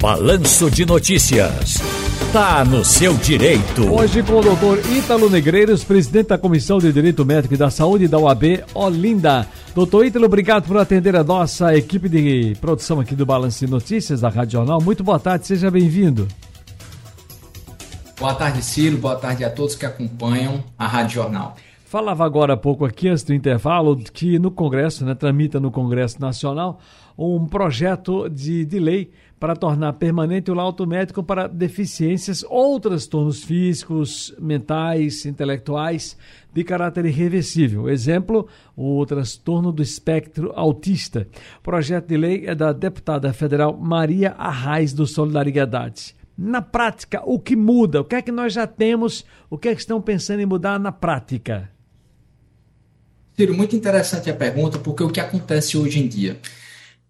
Balanço de Notícias. Tá no seu direito. Hoje com o doutor Ítalo Negreiros, presidente da Comissão de Direito Médico e da Saúde da UAB Olinda. Doutor Ítalo, obrigado por atender a nossa equipe de produção aqui do Balanço de Notícias da Rádio Jornal. Muito boa tarde, seja bem-vindo. Boa tarde, Ciro. Boa tarde a todos que acompanham a Rádio Jornal. Falava agora há pouco aqui, antes do intervalo, que no Congresso, né, tramita no Congresso Nacional um projeto de, de lei para tornar permanente o laudo médico para deficiências ou transtornos físicos, mentais, intelectuais de caráter irreversível. Exemplo, o transtorno do espectro autista. O projeto de lei é da deputada federal Maria Arraes do Solidariedade. Na prática, o que muda? O que é que nós já temos? O que é que estão pensando em mudar na prática? Ciro, muito interessante a pergunta, porque o que acontece hoje em dia?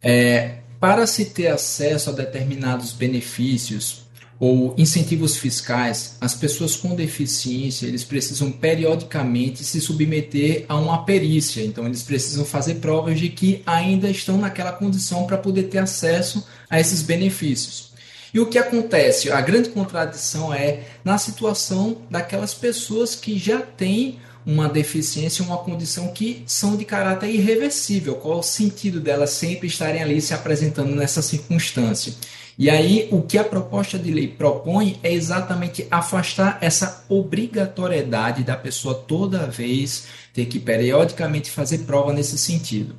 É, para se ter acesso a determinados benefícios ou incentivos fiscais, as pessoas com deficiência eles precisam periodicamente se submeter a uma perícia. Então eles precisam fazer provas de que ainda estão naquela condição para poder ter acesso a esses benefícios. E o que acontece? A grande contradição é na situação daquelas pessoas que já têm uma deficiência, uma condição que são de caráter irreversível. Qual o sentido delas sempre estarem ali se apresentando nessa circunstância? E aí, o que a proposta de lei propõe é exatamente afastar essa obrigatoriedade da pessoa toda vez ter que periodicamente fazer prova nesse sentido.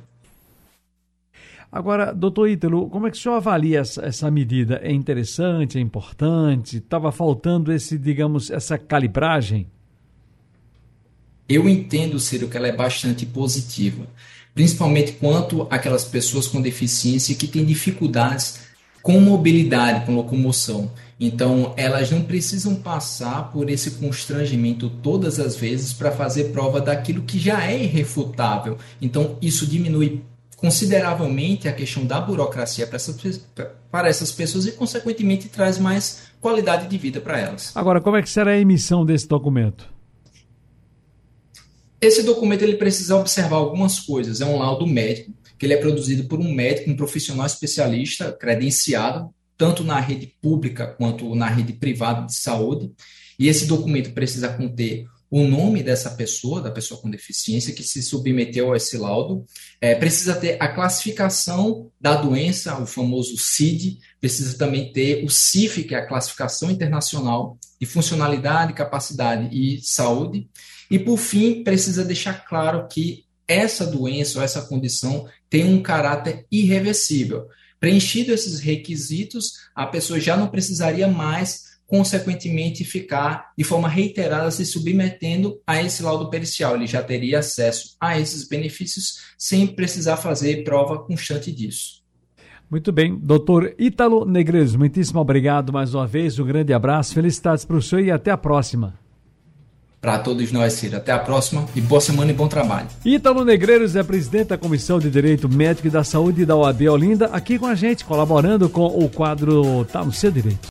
Agora, doutor Ítalo, como é que o senhor avalia essa, essa medida? É interessante, é importante? Estava faltando esse, digamos, essa calibragem? Eu entendo, Ciro, que ela é bastante positiva, principalmente quanto aquelas pessoas com deficiência que têm dificuldades com mobilidade, com locomoção. Então, elas não precisam passar por esse constrangimento todas as vezes para fazer prova daquilo que já é irrefutável. Então, isso diminui consideravelmente a questão da burocracia para essas, para essas pessoas e, consequentemente, traz mais qualidade de vida para elas. Agora, como é que será a emissão desse documento? Esse documento ele precisa observar algumas coisas. É um laudo médico, que ele é produzido por um médico, um profissional especialista credenciado, tanto na rede pública quanto na rede privada de saúde. E esse documento precisa conter o nome dessa pessoa, da pessoa com deficiência que se submeteu a esse laudo, é, precisa ter a classificação da doença, o famoso CID, precisa também ter o CIF, que é a classificação internacional de funcionalidade, capacidade e saúde, e, por fim, precisa deixar claro que essa doença ou essa condição tem um caráter irreversível. Preenchido esses requisitos, a pessoa já não precisaria mais, consequentemente, ficar de forma reiterada se submetendo a esse laudo pericial. Ele já teria acesso a esses benefícios sem precisar fazer prova constante disso. Muito bem, doutor Ítalo Negreiros, muitíssimo obrigado mais uma vez, um grande abraço, felicidades para o senhor e até a próxima para todos nós, Ciro. Até a próxima e boa semana e bom trabalho. Ítalo Negreiros é presidente da Comissão de Direito Médico e da Saúde da OAB Olinda, aqui com a gente, colaborando com o quadro Tá no Seu Direito.